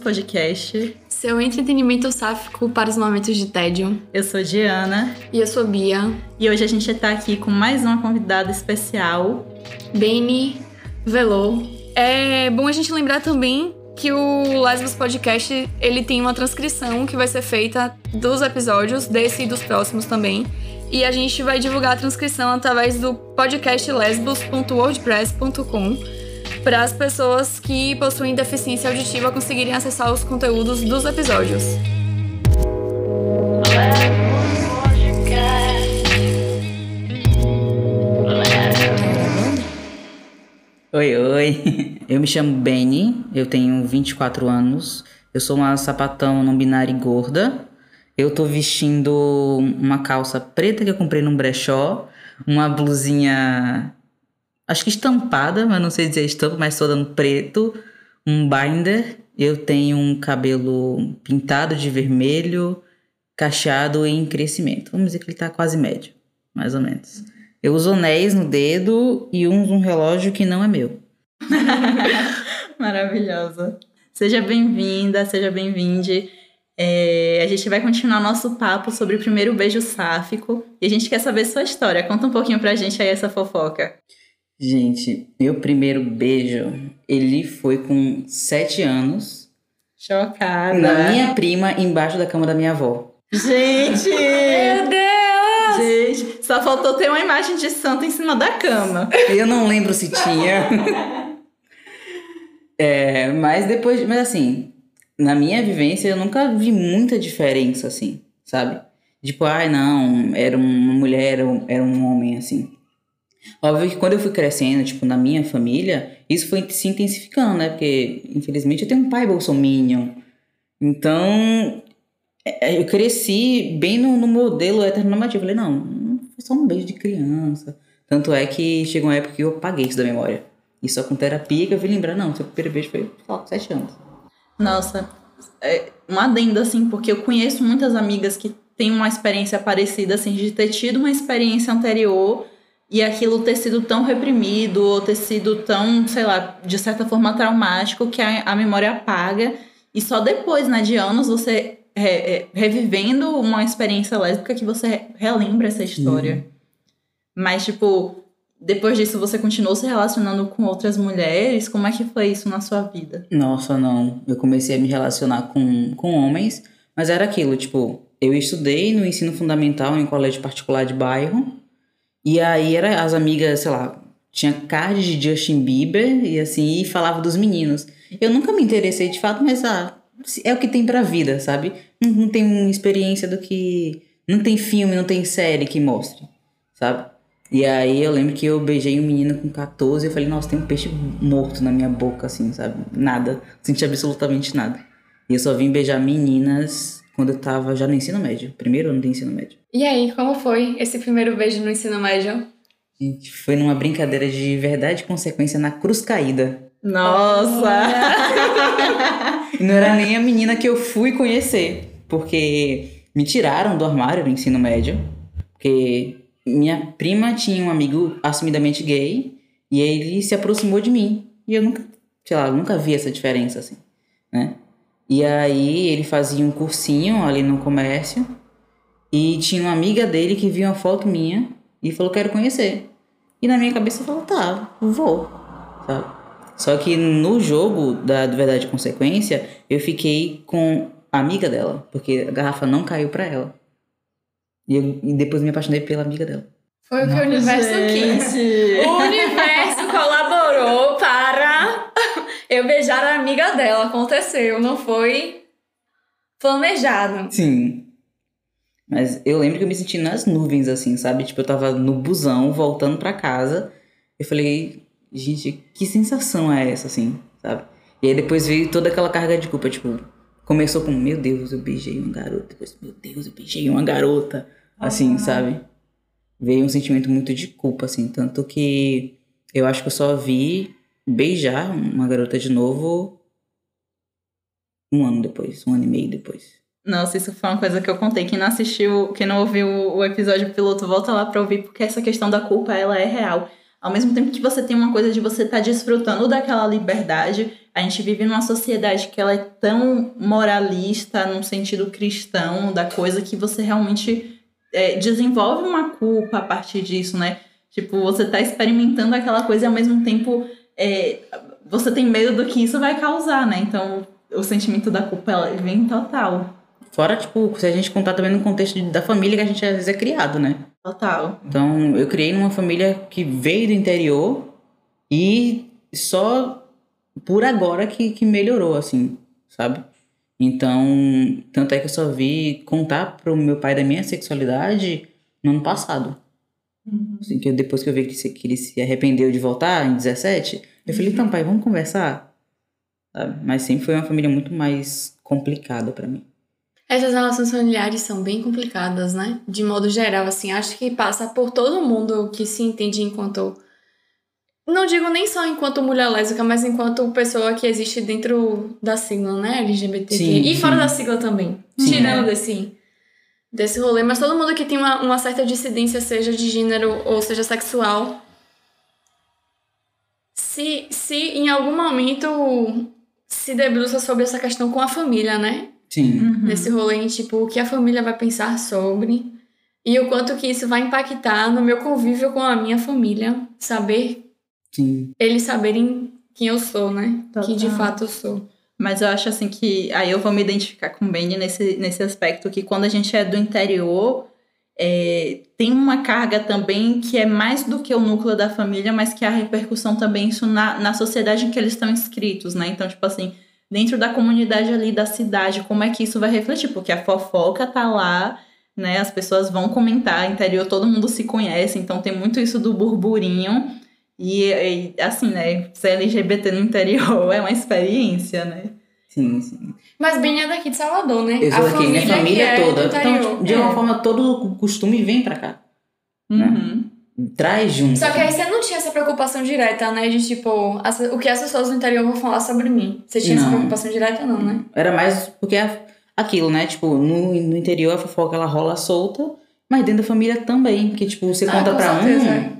Lesbos Podcast. Seu entretenimento sáfico para os momentos de tédio. Eu sou Diana. E eu sou Bia. E hoje a gente está aqui com mais uma convidada especial. Beni Velô. É bom a gente lembrar também que o Lesbos Podcast ele tem uma transcrição que vai ser feita dos episódios, desse e dos próximos também. E a gente vai divulgar a transcrição através do podcast lesbos.wordpress.com para as pessoas que possuem deficiência auditiva conseguirem acessar os conteúdos dos episódios. Oi, oi. Eu me chamo Benny, eu tenho 24 anos. Eu sou uma sapatão não binária e gorda. Eu tô vestindo uma calça preta que eu comprei num brechó, uma blusinha acho que estampada, mas não sei dizer estampa, mas toda no preto, um binder. Eu tenho um cabelo pintado de vermelho, cacheado em crescimento. Vamos dizer que ele tá quase médio, mais ou menos. Eu uso anéis no dedo e uso um relógio que não é meu. Maravilhosa. Seja bem-vinda, seja bem-vinde. É, a gente vai continuar nosso papo sobre o primeiro beijo sáfico e a gente quer saber sua história. Conta um pouquinho pra gente aí essa fofoca. Gente, meu primeiro beijo, ele foi com sete anos. Chocada. Na minha prima, embaixo da cama da minha avó. Gente! Meu Deus! Gente, só faltou ter uma imagem de santo em cima da cama. Eu não lembro se tinha. é, mas depois, mas assim, na minha vivência eu nunca vi muita diferença assim, sabe? Tipo, ai ah, não, era uma mulher, era um homem assim. Óbvio que quando eu fui crescendo, tipo, na minha família, isso foi se intensificando, né? Porque, infelizmente, eu tenho um pai bolsominion. Então, é, é, eu cresci bem no, no modelo heteronormativo. Falei, não, foi só um beijo de criança. Tanto é que chegou uma época que eu apaguei isso da memória. E só com terapia que eu fui lembrar, não, seu primeiro beijo foi, só com sete anos. Nossa, é um adendo, assim, porque eu conheço muitas amigas que têm uma experiência parecida, assim, de ter tido uma experiência anterior e aquilo ter sido tão reprimido ou ter sido tão, sei lá, de certa forma traumático que a, a memória apaga e só depois, né, de anos você é, revivendo uma experiência lésbica que você relembra essa história. Uhum. Mas tipo, depois disso você continuou se relacionando com outras mulheres? Como é que foi isso na sua vida? Nossa, não. Eu comecei a me relacionar com, com homens, mas era aquilo, tipo, eu estudei no ensino fundamental em colégio particular de bairro. E aí era as amigas, sei lá, tinha card de Justin Bieber e assim, e falava dos meninos. Eu nunca me interessei de fato, mas ah, é o que tem pra vida, sabe? Não, não tem experiência do que. Não tem filme, não tem série que mostre, sabe? E aí eu lembro que eu beijei um menino com 14 e eu falei, nossa, tem um peixe morto na minha boca, assim, sabe? Nada. Senti absolutamente nada. E eu só vim beijar meninas quando eu tava já no ensino médio, primeiro ano do ensino médio. E aí, como foi esse primeiro beijo no ensino médio? Gente, foi numa brincadeira de verdade e consequência na cruz caída. Nossa! e não era nem a menina que eu fui conhecer, porque me tiraram do armário do ensino médio, porque minha prima tinha um amigo assumidamente gay e ele se aproximou de mim. E eu nunca, sei lá, nunca vi essa diferença assim, né? E aí ele fazia um cursinho ali no comércio e tinha uma amiga dele que viu uma foto minha e falou: Quero conhecer. E na minha cabeça eu falei: Tá, vou. Sabe? Só que no jogo da Verdade e Consequência, eu fiquei com a amiga dela, porque a garrafa não caiu pra ela. E, eu, e depois me apaixonei pela amiga dela. Foi o que o universo quis. O universo colaborou para eu beijar a amiga dela. Aconteceu, não foi planejado. Sim. Mas eu lembro que eu me senti nas nuvens, assim, sabe? Tipo, eu tava no busão, voltando para casa. Eu falei, gente, que sensação é essa, assim, sabe? E aí depois veio toda aquela carga de culpa, tipo, começou com, meu Deus, eu beijei uma garota. Depois, meu Deus, eu beijei uma garota. Assim, sabe? Veio um sentimento muito de culpa, assim. Tanto que eu acho que eu só vi beijar uma garota de novo um ano depois, um ano e meio depois. Nossa, isso foi uma coisa que eu contei. Quem não assistiu, quem não ouviu o episódio piloto, volta lá pra ouvir, porque essa questão da culpa, ela é real. ao mesmo tempo que você tem uma coisa de você estar tá desfrutando daquela liberdade, a gente vive numa sociedade que ela é tão moralista no sentido cristão da coisa que você realmente é, desenvolve uma culpa a partir disso, né? Tipo, você tá experimentando aquela coisa e ao mesmo tempo é, você tem medo do que isso vai causar, né? Então o sentimento da culpa ela vem total. Fora, tipo, se a gente contar também no contexto da família que a gente às vezes é criado, né? Total. Então, eu criei numa família que veio do interior e só por agora que, que melhorou, assim, sabe? Então, tanto é que eu só vi contar pro meu pai da minha sexualidade no ano passado. Uhum. Assim, que depois que eu vi que, que ele se arrependeu de voltar em 17, eu falei, então, pai, vamos conversar? Sabe? Mas sempre foi uma família muito mais complicada para mim. Essas relações familiares são bem complicadas, né? De modo geral, assim, acho que passa por todo mundo que se entende enquanto. Não digo nem só enquanto mulher lésbica, mas enquanto pessoa que existe dentro da sigla, né? LGBT. Sim, e sim. fora da sigla também. Sim, tirando é. desse, desse rolê. Mas todo mundo que tem uma, uma certa dissidência, seja de gênero ou seja sexual. Se, se em algum momento se debruça sobre essa questão com a família, né? Sim. Uhum. Nesse rolê, tipo, o que a família vai pensar sobre e o quanto que isso vai impactar no meu convívio com a minha família. Saber. Sim. Eles saberem quem eu sou, né? Total. Que de fato eu sou. Mas eu acho assim que. Aí eu vou me identificar com o Benny nesse, nesse aspecto que quando a gente é do interior. É, tem uma carga também que é mais do que o núcleo da família, mas que é a repercussão também isso na, na sociedade em que eles estão inscritos, né? Então, tipo assim, dentro da comunidade ali da cidade, como é que isso vai refletir? Porque a fofoca tá lá, né? As pessoas vão comentar, interior todo mundo se conhece, então tem muito isso do burburinho. E, e assim, né? Ser LGBT no interior é uma experiência, né? Sim, sim. Mas bem é daqui de Salvador, né? Eu sou daqui, minha família é toda. Então, de uma é. forma, todo o costume vem pra cá. Uhum. Né? traz junto. Só que aí você não tinha essa preocupação direta, né? De tipo, as, o que as pessoas do interior vão falar sobre mim. Você tinha não. essa preocupação direta, não, né? Era mais porque é aquilo, né? Tipo, no, no interior a fofoca ela rola solta, mas dentro da família também. Porque, tipo, você ah, conta pra certeza, um, é.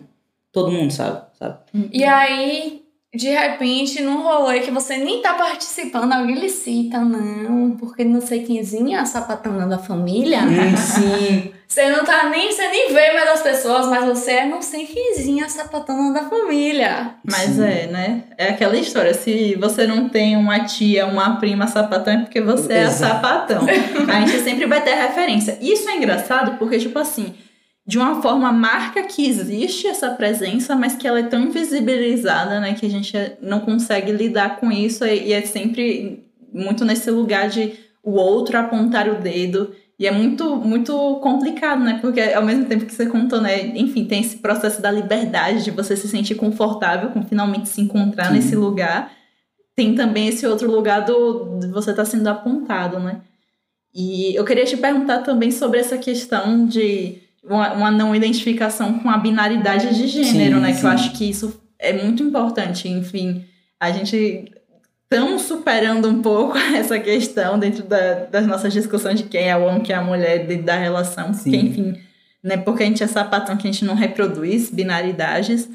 Todo mundo sabe, sabe? E aí, de repente, num rolê que você nem tá participando, alguém lhe cita, não, porque não sei quemzinha é a sapatona da família. Hum, sim. Você não tá nem, você nem vê mais as pessoas, mas você é não sei quemzinha a sapatona da família. Mas sim. é, né? É aquela história, se você não tem uma tia, uma prima sapatão, é porque você é a sapatão. a gente sempre vai ter referência. Isso é engraçado porque, tipo assim, de uma forma marca que existe essa presença, mas que ela é tão invisibilizada, né, que a gente não consegue lidar com isso e é sempre muito nesse lugar de o outro apontar o dedo. E é muito, muito complicado, né? Porque ao mesmo tempo que você contou, né? Enfim, tem esse processo da liberdade, de você se sentir confortável com finalmente se encontrar Sim. nesse lugar. Tem também esse outro lugar do, de você estar tá sendo apontado, né? E eu queria te perguntar também sobre essa questão de uma, uma não identificação com a binaridade de gênero, sim, né? Sim. Que eu acho que isso é muito importante. Enfim, a gente estamos superando um pouco essa questão dentro da, das nossas discussões de quem é o homem, quem é a mulher, dentro da relação. Sim. Porque, enfim, né? Porque a gente é sapatão que a gente não reproduz binaridades,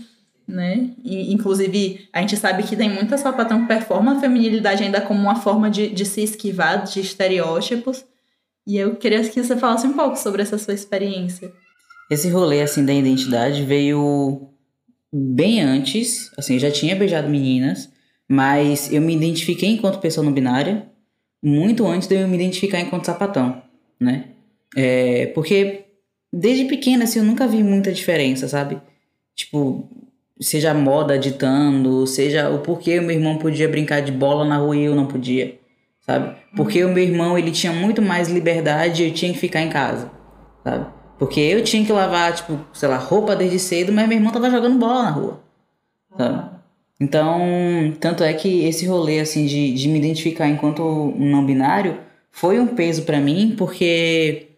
né? E, inclusive, a gente sabe que tem muita sapatão que performa a feminilidade ainda como uma forma de, de se esquivar de estereótipos. E eu queria que você falasse um pouco sobre essa sua experiência. Esse rolê, assim, da identidade veio bem antes. Assim, eu já tinha beijado meninas, mas eu me identifiquei enquanto pessoa não binária muito antes de eu me identificar enquanto sapatão, né? É, porque desde pequena, assim, eu nunca vi muita diferença, sabe? Tipo, seja a moda ditando, seja o porquê meu irmão podia brincar de bola na rua e eu não podia sabe? Porque o meu irmão, ele tinha muito mais liberdade e eu tinha que ficar em casa, sabe? Porque eu tinha que lavar, tipo, sei lá, roupa desde cedo, mas meu irmão tava jogando bola na rua, sabe? Então, tanto é que esse rolê, assim, de, de me identificar enquanto um não binário foi um peso para mim, porque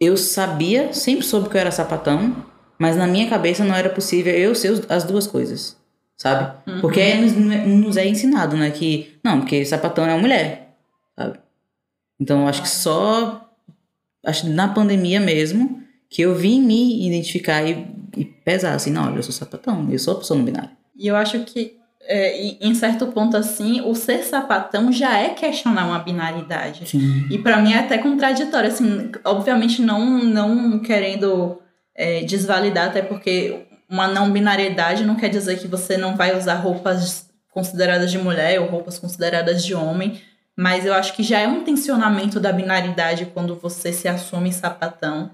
eu sabia, sempre soube que eu era sapatão, mas na minha cabeça não era possível eu ser as duas coisas sabe? Uhum. Porque nos, nos, é ensinado, né? Que, não, porque sapatão é uma mulher, sabe? Então, eu acho que só, acho na pandemia mesmo, que eu vim me identificar e e pesar assim, não, olha, eu sou sapatão, eu sou pessoa não binária. E eu acho que, é, em certo ponto assim, o ser sapatão já é questionar uma binaridade. Sim. E para mim é até contraditório, assim, obviamente não, não querendo é, desvalidar, até porque uma não binariedade não quer dizer que você não vai usar roupas consideradas de mulher ou roupas consideradas de homem, mas eu acho que já é um tensionamento da binaridade quando você se assume sapatão.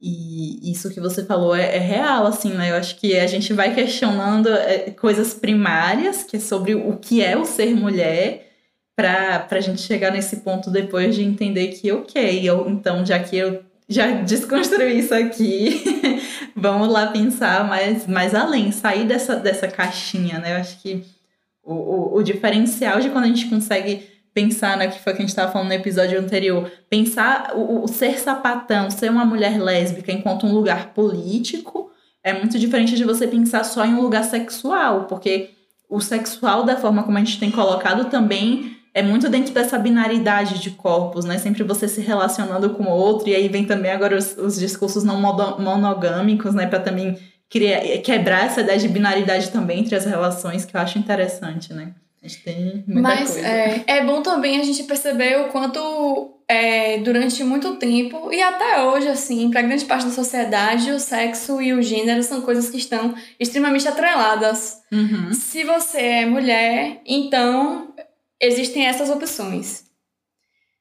E isso que você falou é, é real, assim, né? Eu acho que a gente vai questionando é, coisas primárias, que é sobre o que é o ser mulher, para a gente chegar nesse ponto depois de entender que, ok, eu, então, já que eu já desconstruí isso aqui, vamos lá pensar mais, mais além, sair dessa, dessa caixinha, né? Eu acho que o, o, o diferencial de quando a gente consegue pensar, né, que foi o que a gente estava falando no episódio anterior, pensar o, o, ser sapatão, ser uma mulher lésbica enquanto um lugar político, é muito diferente de você pensar só em um lugar sexual, porque o sexual, da forma como a gente tem colocado, também é muito dentro dessa binaridade de corpos, né? Sempre você se relacionando com o outro, e aí vem também agora os, os discursos não monogâmicos, né? Para também criar, quebrar essa ideia de binaridade também entre as relações, que eu acho interessante, né? A gente tem muita Mas coisa. é, é bom também a gente perceber o quanto é, durante muito tempo e até hoje, assim, para grande parte da sociedade, o sexo e o gênero são coisas que estão extremamente atreladas. Uhum. Se você é mulher, então existem essas opções.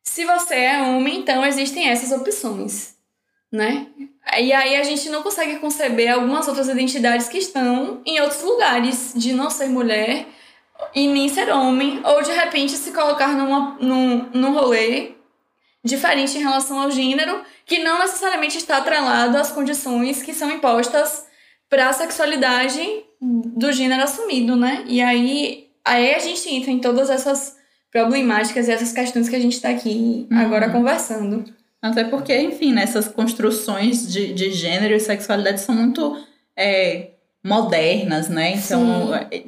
Se você é homem, então existem essas opções, né? E aí a gente não consegue conceber algumas outras identidades que estão em outros lugares, de não ser mulher e nem ser homem, ou de repente se colocar numa, num, num rolê diferente em relação ao gênero, que não necessariamente está atrelado às condições que são impostas para a sexualidade do gênero assumido, né? E aí, aí a gente entra em todas essas problemáticas e essas questões que a gente está aqui Uhum. agora conversando. Até porque, enfim, nessas construções de, de gênero e sexualidade são muito é, modernas, né? Então, é,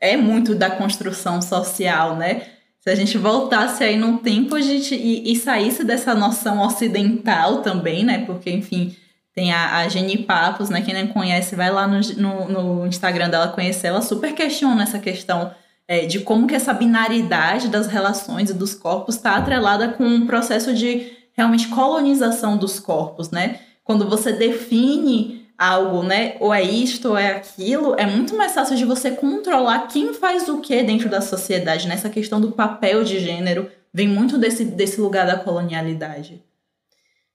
é muito da construção social, né? Se a gente voltasse aí no tempo a gente, e, e saísse dessa noção ocidental também, né? Porque, enfim, tem a, a Jenny Papos, né? Quem não conhece, vai lá no, no, no Instagram dela conhecer. Ela super questiona essa questão é, de como que essa binaridade das relações e dos corpos está atrelada com um processo de realmente colonização dos corpos, né? Quando você define algo, né? Ou é isto ou é aquilo, é muito mais fácil de você controlar quem faz o que dentro da sociedade. Nessa questão do papel de gênero vem muito desse, desse lugar da colonialidade.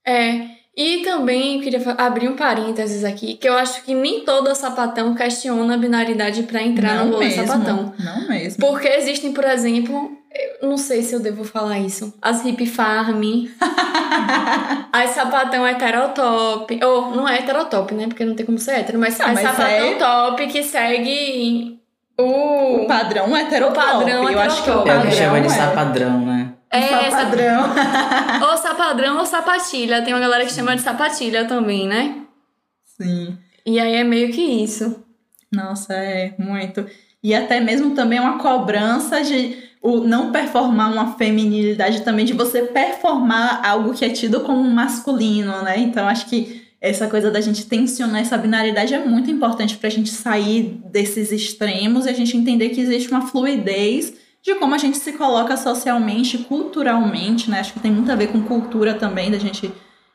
É, e também eu queria abrir um parênteses aqui, que eu acho que nem todo sapatão questiona a binaridade para entrar no rolê sapatão. Não mesmo. Porque existem, por exemplo, eu não sei se eu devo falar isso, as hip farm, as sapatão heterotop, ou não é heterotop, né? Porque não tem como ser hétero, mas Ah, as mas sapatão é- top que segue o... O padrão heterotop. O padrão Eu acho que. É o que padrão chama de é. sapadrão? É, Só padrão. ou sapadrão ou sapatilha. Tem uma galera que chama de sapatilha também, né? Sim. E aí é meio que isso. Nossa, é muito. E até mesmo também uma cobrança de o não performar uma feminilidade também, de você performar algo que é tido como masculino, né? Então acho que essa coisa da gente tensionar essa binaridade é muito importante pra gente sair desses extremos e a gente entender que existe uma fluidez de como a gente se coloca socialmente, culturalmente, né? Acho que tem muito a ver com cultura também, da gente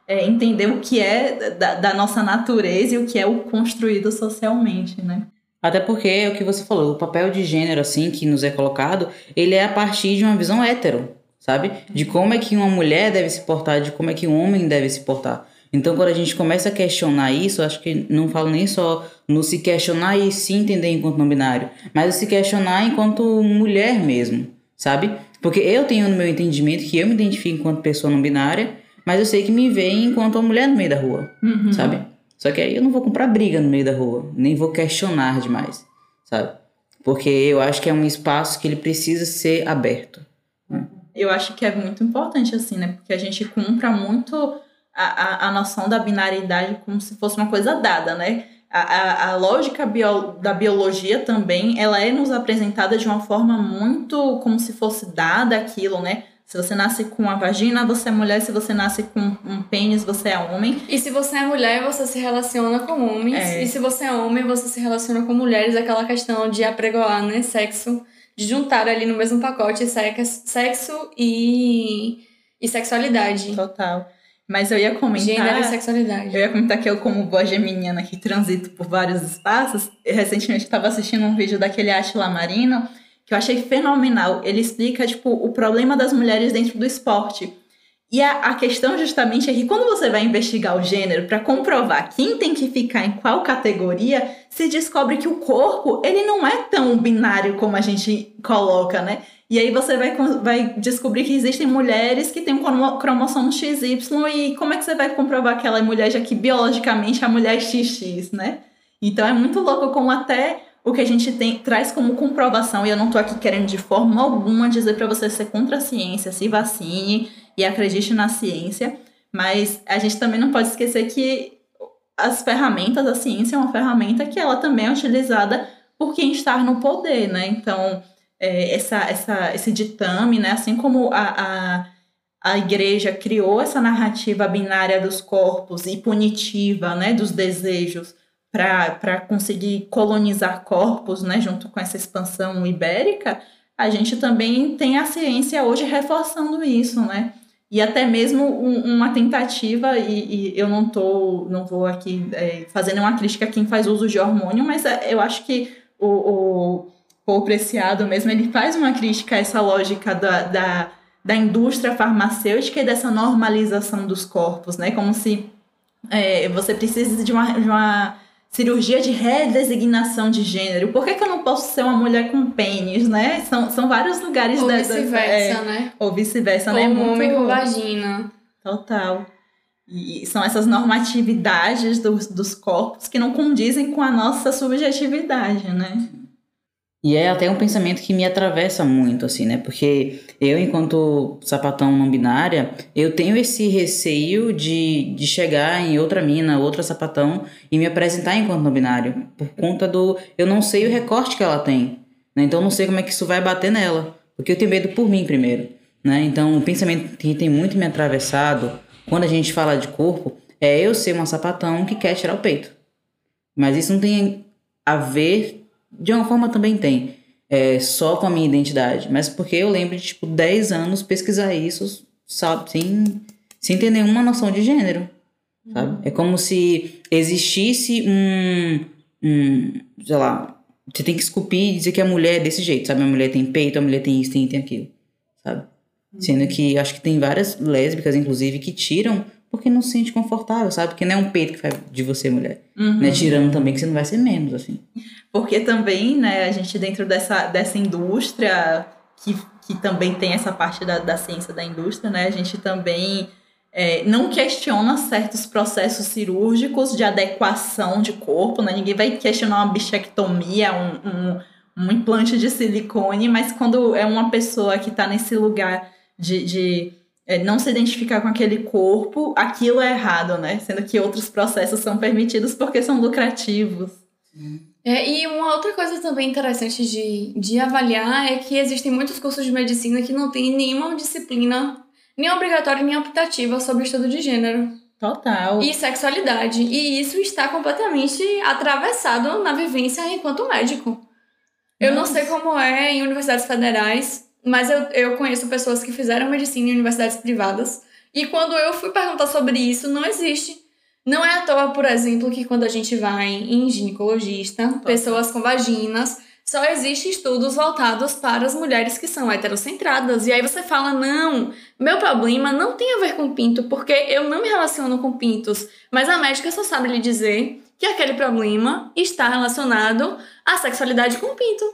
é, entender o que é da, da nossa natureza e o que é o construído socialmente, né? Até porque é o que você falou, o papel de gênero, assim, que nos é colocado, ele é a partir de uma visão hétero, sabe? De como é que uma mulher deve se portar, de como é que um homem deve se portar. Então, quando a gente começa a questionar isso, acho que não falo nem só no se questionar e se entender enquanto não binário, mas se questionar enquanto mulher mesmo, sabe? Porque eu tenho no meu entendimento que eu me identifico enquanto pessoa não binária, mas eu sei que me veem enquanto uma mulher no meio da rua, Uhum. sabe? Só que aí eu não vou comprar briga no meio da rua, nem vou questionar demais, sabe? Porque eu acho que é um espaço que ele precisa ser aberto. Eu acho que é muito importante, assim, né? Porque a gente cumpra muito a, a, a noção da binaridade como se fosse uma coisa dada, né? A, a, a lógica bio, da biologia também, ela é nos apresentada de uma forma muito como se fosse dada aquilo, né? Se você nasce com a vagina, você é mulher. Se você nasce com um pênis, você é homem. E se você é mulher, você se relaciona com homens. É. E se você é homem, você se relaciona com mulheres. Aquela questão de apregoar, né? Sexo. De juntar ali no mesmo pacote sex, sexo e, e sexualidade. Total. Mas eu ia comentar. Gênero e sexualidade. Eu ia comentar que eu, como boa geminiana que transito por vários espaços, eu recentemente estava assistindo um vídeo daquele Atila Marino que eu achei fenomenal. Ele explica, tipo, o problema das mulheres dentro do esporte. E a, a questão justamente é que quando você vai investigar o gênero para comprovar quem tem que ficar em qual categoria, se descobre que o corpo, ele não é tão binário como a gente coloca, né? E aí você vai, vai descobrir que existem mulheres que têm um cromossomo XY e como é que você vai comprovar aquela mulher, já que biologicamente a mulher é XX, né? Então é muito louco como até o que a gente tem, traz como comprovação, e eu não tô aqui querendo de forma alguma dizer para você ser contra a ciência, se vacine e acredite na ciência, mas a gente também não pode esquecer que as ferramentas, a ciência é uma ferramenta que ela também é utilizada por quem está no poder, né? Então, é, essa, essa, esse ditame, né? Assim como a, a, a igreja criou essa narrativa binária dos corpos e punitiva, né? Dos desejos para conseguir colonizar corpos, né, junto com essa expansão ibérica, a gente também tem a ciência hoje reforçando isso, né? E até mesmo um, uma tentativa, e, e, eu não tô, não vou aqui é, fazendo uma crítica a quem faz uso de hormônio, mas é, eu acho que o, o Paul Preciado mesmo, ele faz uma crítica a essa lógica da, da, da indústria farmacêutica e dessa normalização dos corpos, né? Como se é, você precisa de uma, de uma cirurgia de redesignação de gênero. Por que, que eu não posso ser uma mulher com pênis, né? São, são vários lugares Ou da- vice-versa, é, né? Ou vice-versa, né? um homem com vagina. Total. E são essas normatividades dos, dos corpos que não condizem com a nossa subjetividade, né? E é até um pensamento que me atravessa muito, assim, né? Porque eu, enquanto sapatão não binária, eu tenho esse receio de, de chegar em outra mina, outra sapatão, e me apresentar enquanto não binário. Por conta do. Eu não sei o recorte que ela tem. Né? Então eu não sei como é que isso vai bater nela. Porque eu tenho medo por mim primeiro. Né? Então o pensamento que tem muito me atravessado quando a gente fala de corpo é eu ser uma sapatão que quer tirar o peito. Mas isso não tem a ver de uma forma também tem. É, só com a minha identidade. Mas porque eu lembro de, tipo, 10 anos pesquisar isso, sabe? Sem, sem ter nenhuma noção de gênero. Sabe? É como se existisse um, um. Sei lá. Você tem que esculpir e dizer que a mulher é desse jeito, sabe? A mulher tem peito, a mulher tem isso, tem, tem aquilo. Sabe? Sendo que acho que tem várias lésbicas, inclusive, que tiram porque não se sente confortável, sabe? Porque não é um peito que faz de você mulher. Uhum. Né? Tirando também que você não vai ser menos, assim. Porque também, né, a gente dentro dessa, dessa indústria, que, que também tem essa parte da, da ciência da indústria, né, a gente também é, não questiona certos processos cirúrgicos de adequação de corpo, né, ninguém vai questionar uma bichectomia, um, um, um implante de silicone, mas quando é uma pessoa que está nesse lugar de, de é, não se identificar com aquele corpo, aquilo é errado, né, sendo que outros processos são permitidos porque são lucrativos. É, e uma outra coisa também interessante de, de avaliar é que existem muitos cursos de medicina que não tem nenhuma disciplina, nem obrigatória nem optativa sobre o estudo de gênero Total. e sexualidade. E isso está completamente atravessado na vivência enquanto médico. Eu não sei como é em universidades federais, mas eu, eu conheço pessoas que fizeram medicina em universidades privadas. E quando eu fui perguntar sobre isso, não existe. Não é à toa, por exemplo, que quando a gente vai em ginecologista, pessoas com vaginas, só existem estudos voltados para as mulheres que são heterocentradas. E aí você fala, não, meu problema não tem a ver com pinto, porque eu não me relaciono com pintos. Mas a médica só sabe lhe dizer que aquele problema está relacionado à sexualidade com pinto.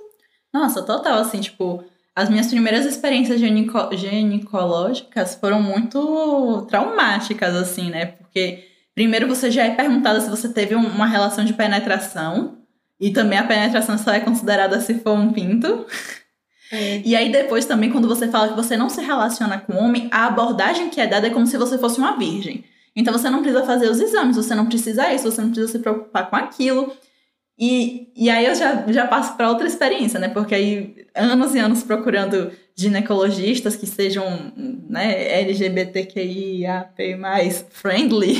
Nossa, total, assim, tipo, as minhas primeiras experiências ginecológicas foram muito traumáticas, assim, né? Porque primeiro você já é perguntada se você teve um- uma relação de penetração, e também a penetração só é considerada se for um pinto. E aí depois também, quando você fala que você não se relaciona com homem, a abordagem que é dada é como se você fosse uma virgem. Então você não precisa fazer os exames, você não precisa isso, você não precisa se preocupar com aquilo. E, e aí eu já, já passo para outra experiência, né? Porque aí, anos e anos procurando ginecologistas que sejam né, LGBTQIAP+, friendly,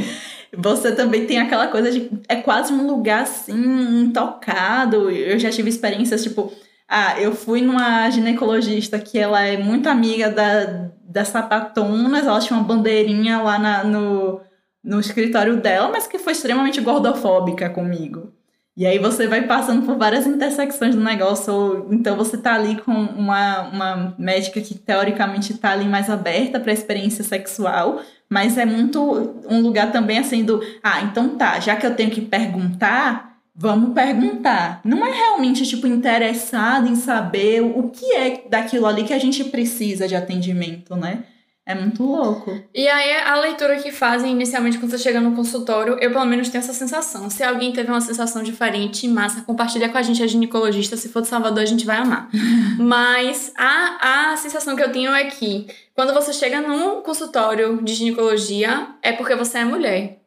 você também tem aquela coisa de... É quase um lugar, assim, intocado. Eu já tive experiências, tipo... Ah, eu fui numa ginecologista que ela é muito amiga da, das sapatonas, ela tinha uma bandeirinha lá na, no, no escritório dela, mas que foi extremamente gordofóbica comigo. E aí você vai passando por várias intersecções do negócio, ou então você tá ali com uma, uma médica que teoricamente tá ali mais aberta para experiência sexual, mas é muito um lugar também assim do, ah, então tá, já que eu tenho que perguntar, vamos perguntar. Não é realmente tipo interessado em saber o que é daquilo ali que a gente precisa de atendimento, né? É muito louco. E aí, a leitura que fazem inicialmente quando você chega no consultório, eu pelo menos tenho essa sensação. Se alguém teve uma sensação diferente, massa, compartilha com a gente, a ginecologista. Se for de Salvador, a gente vai amar. Mas a, a sensação que eu tenho é que quando você chega num consultório de ginecologia, é porque você é mulher.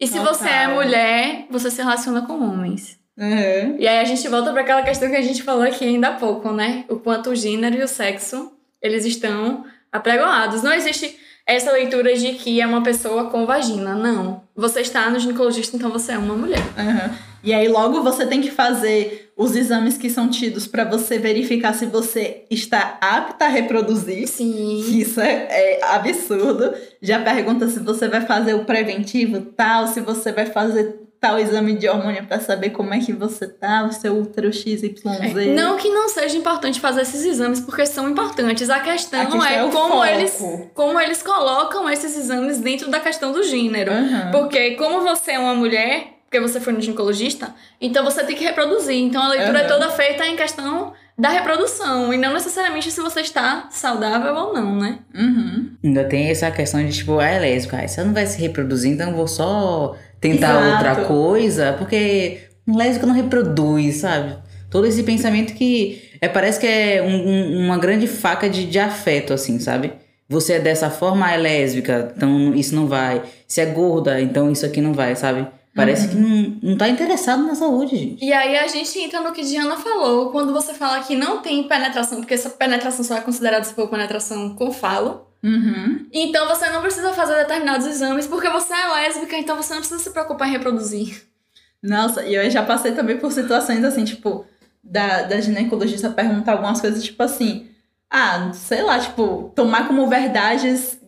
E se Total. você é mulher, você se relaciona com homens. Uhum. E aí a gente volta para aquela questão que a gente falou aqui ainda há pouco, né? O quanto o gênero e o sexo, eles estão apregoados. Não existe essa leitura de que é uma pessoa com vagina. Não. Você está no ginecologista, então você é uma mulher. Uhum. E aí logo você tem que fazer os exames que são tidos para você verificar se você está apta a reproduzir. Sim. Isso é, é, absurdo. Já pergunta se você vai fazer o preventivo tal, se você vai fazer tal exame de hormônio para saber como é que você tá, o seu útero XYZ. É. Não que não seja importante fazer esses exames, porque são importantes. A questão, a questão é, é como, eles, como eles colocam esses exames dentro da questão do gênero. Uhum. Porque como você é uma mulher, porque você foi no ginecologista, então você tem que reproduzir. Então a leitura uhum. é toda feita em questão da reprodução e não necessariamente se você está saudável ou não, né? Uhum. Ainda tem essa questão de tipo, ah, é lésbica, você não vai se reproduzir, então eu vou só tentar Exato. outra coisa, porque lésbica não reproduz, sabe? Todo esse pensamento que é, parece que é um, um, uma grande faca de, de afeto, assim, sabe? Você é dessa forma, é lésbica, então isso não vai. Se é gorda, então isso aqui não vai, sabe? Parece uhum. que não, não tá interessado na saúde, gente. E aí a gente entra no que Diana falou, quando você fala que não tem penetração, porque essa penetração só é considerada se for penetração com falo. Uhum. Então você não precisa fazer determinados exames porque você é lésbica, então você não precisa se preocupar em reproduzir. Nossa, e eu já passei também por situações assim, tipo, da, da ginecologista perguntar algumas coisas, tipo assim, ah, sei lá, tipo, tomar como verdades.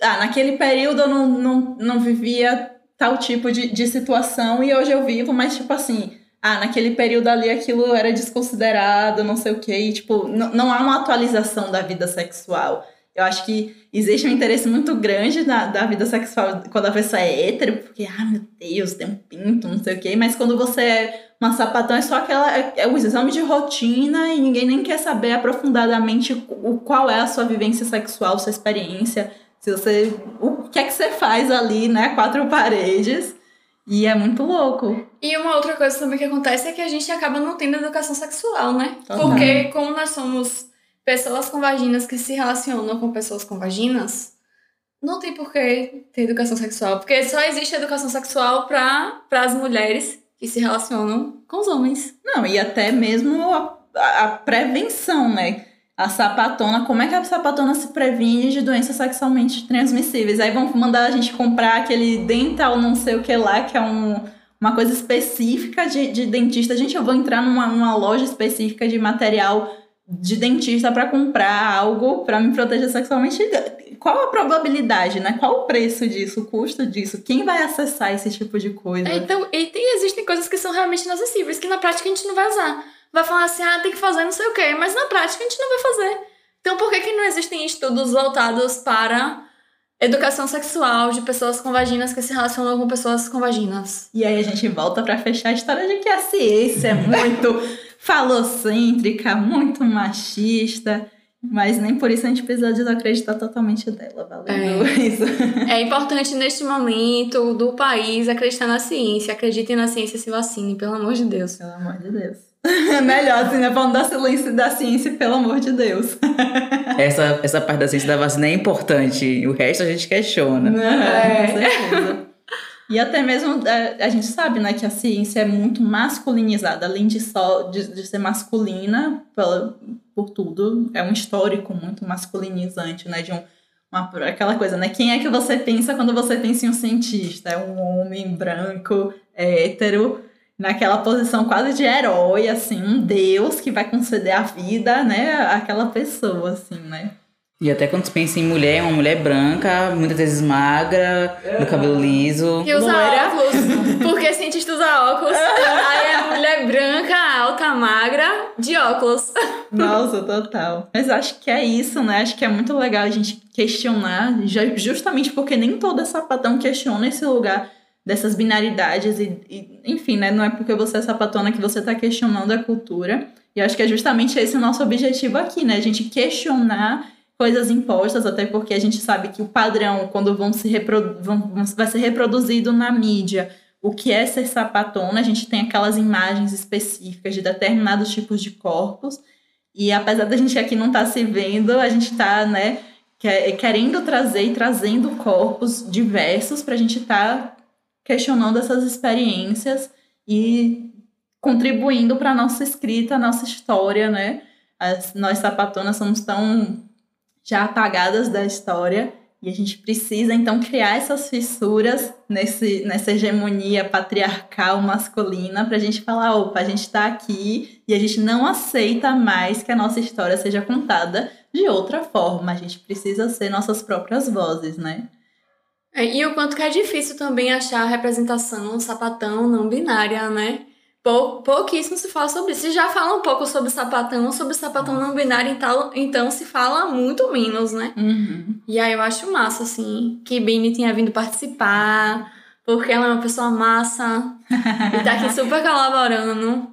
Ah, naquele período eu não, não, não vivia tal tipo de, de situação e hoje eu vivo, mas tipo assim, ah, naquele período ali aquilo era desconsiderado, não sei o quê, e tipo, não há uma atualização da vida sexual. Eu acho que existe um interesse muito grande na, da vida sexual quando a pessoa é hétero, porque, ah, meu Deus, tem um pinto, não sei o quê. Mas quando você é uma sapatão, é só aquela. É, é o exame de rotina e ninguém nem quer saber aprofundadamente o, qual é a sua vivência sexual, sua experiência. Se você. O que é que você faz ali, né? Quatro paredes. E é muito louco. E uma outra coisa também que acontece é que a gente acaba não tendo educação sexual, né? Total. Porque como nós somos pessoas com vaginas que se relacionam com pessoas com vaginas, não tem por que ter educação sexual, porque só existe educação sexual para as mulheres que se relacionam com os homens. Não, e até mesmo a, a, prevenção, né? A sapatona, como é que a sapatona se previne de doenças sexualmente transmissíveis? Aí vão mandar a gente comprar aquele dental não sei o que lá, que é um, uma coisa específica de, de dentista. Gente, eu vou entrar numa, numa loja específica de material de dentista para comprar algo para me proteger sexualmente, qual a probabilidade, né? Qual o preço disso, o custo disso? Quem vai acessar esse tipo de coisa? É, então, e tem, existem coisas que são realmente inacessíveis, que na prática a gente não vai usar. Vai falar assim, ah, tem que fazer não sei o quê, mas na prática a gente não vai fazer. Então, por que, que não existem estudos voltados para educação sexual de pessoas com vaginas que se relacionam com pessoas com vaginas? E aí a gente volta para fechar a história de que a ciência é muito falocêntrica, muito machista. Mas nem por isso a gente precisa desacreditar totalmente dela, valendo é. isso. É importante neste momento do país acreditar na ciência. Acreditem na ciência e se vacinem, pelo amor de Deus. Pelo amor de Deus. É melhor assim, né? Vamos dar silêncio da ciência, pelo amor de Deus. Essa, essa parte da ciência da vacina é importante. O resto a gente questiona. É, com certeza. E até mesmo é, a gente sabe, né, que a ciência é muito masculinizada, além de só de, de ser masculina pela, por tudo, é um histórico muito masculinizante, né, de um uma, aquela coisa, né? Quem é que você pensa quando você pensa em um cientista? É um homem branco, hétero, naquela posição quase de herói, assim, um deus que vai conceder a vida, né, àquela pessoa, assim, né? E até quando se pensa em mulher, é uma mulher branca, muitas vezes magra, do cabelo liso. Que usa Loira. óculos. Porque cientista usa óculos. Aí é mulher branca, alta, magra, de óculos. Nossa, total. Mas acho que é isso, né? Acho que é muito legal a gente questionar, justamente porque nem todo sapatão questiona esse lugar dessas binaridades e, e, enfim, né? Não é porque você é sapatona que você está questionando a cultura. E acho que é justamente esse o nosso objetivo aqui, né? A gente questionar coisas impostas, até porque a gente sabe que o padrão, quando vão se vão, vai ser reproduzido na mídia, o que é ser sapatona, a gente tem aquelas imagens específicas de determinados tipos de corpos. E apesar da gente aqui não estar tá se vendo, a gente está, né, querendo trazer e trazendo corpos diversos para a gente estar tá questionando essas experiências e contribuindo para a nossa escrita, a nossa história, né? As, nós sapatonas somos tão já apagadas da história e a gente precisa então criar essas fissuras nesse, nessa hegemonia patriarcal masculina para a gente falar: opa, a gente está aqui e a gente não aceita mais que a nossa história seja contada de outra forma. A gente precisa ser nossas próprias vozes, né? É, e o quanto que é difícil também achar representação sapatão não binária, né? Pou, pouquíssimo se fala sobre isso. Se já fala um pouco sobre sapatão, sobre sapatão não binário, então, então se fala muito menos, né? Uhum. E aí eu acho massa, assim, que Bini tinha vindo participar, porque ela é uma pessoa massa e tá aqui super colaborando.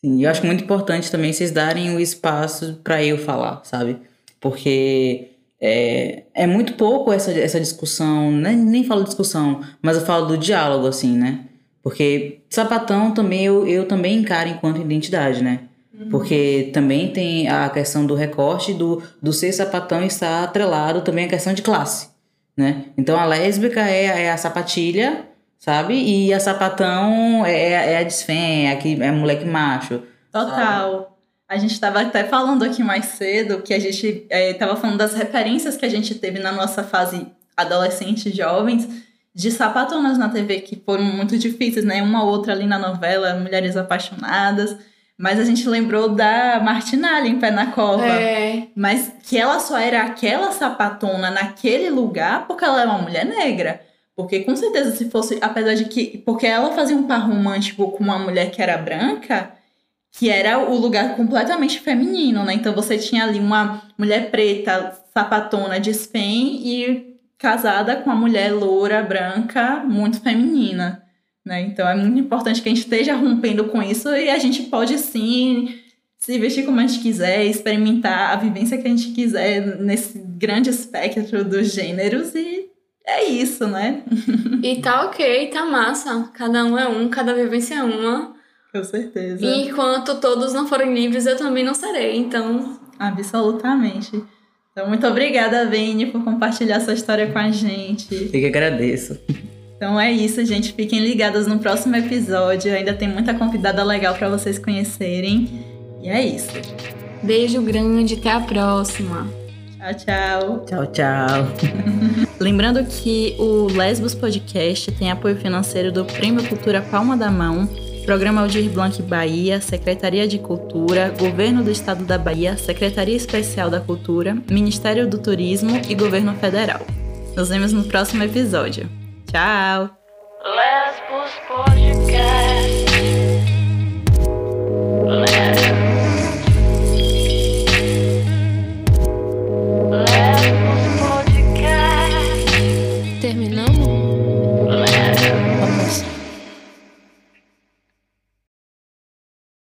Sim, eu acho muito importante também vocês darem o espaço para eu falar, sabe? Porque é, é muito pouco essa, essa discussão, nem, nem falo discussão, mas eu falo do diálogo, assim, né? Porque sapatão também eu, eu também encaro enquanto identidade, né? Uhum. Porque também tem a questão do recorte do, do ser sapatão está atrelado também à questão de classe, né? Então a lésbica é, é a sapatilha, sabe? E a sapatão é, é a desfém, é a, que, é moleque macho. Total. Sabe? A gente estava até falando aqui mais cedo que a gente estava é, falando das referências que a gente teve na nossa fase adolescente jovens de sapatonas na TV que foram muito difíceis, né? Uma outra ali na novela, Mulheres Apaixonadas. Mas a gente lembrou da Martinalha em Pé na Cova. É. Mas que ela só era aquela sapatona naquele lugar porque ela é uma mulher negra. Porque com certeza se fosse, apesar de que. Porque ela fazia um par romântico com uma mulher que era branca, que era o lugar completamente feminino, né? Então você tinha ali uma mulher preta, sapatona de Spain e casada com uma mulher loura, branca, muito feminina, né? Então é muito importante que a gente esteja rompendo com isso e a gente pode sim se vestir como a gente quiser, experimentar a vivência que a gente quiser nesse grande espectro dos gêneros e é isso, né? e tá ok, tá massa. Cada um é um, cada vivência é uma. Com certeza. E enquanto todos não forem livres, eu também não serei, então. Absolutamente. Então, muito obrigada, Vini, por compartilhar sua história com a gente. Eu que agradeço. Então é isso, gente. Fiquem ligados no próximo episódio. Ainda tem muita convidada legal para vocês conhecerem. E é isso. Beijo grande, até a próxima. Tchau, tchau. Tchau, tchau. Lembrando que o Lesbos Podcast tem apoio financeiro do Prêmio Cultura Palma da Mão Programa Aldir Blanc Bahia, Secretaria de Cultura, Governo do Estado da Bahia, Secretaria Especial da Cultura, Ministério do Turismo e Governo Federal. Nos vemos no próximo episódio. Tchau! Lesbos Podcast.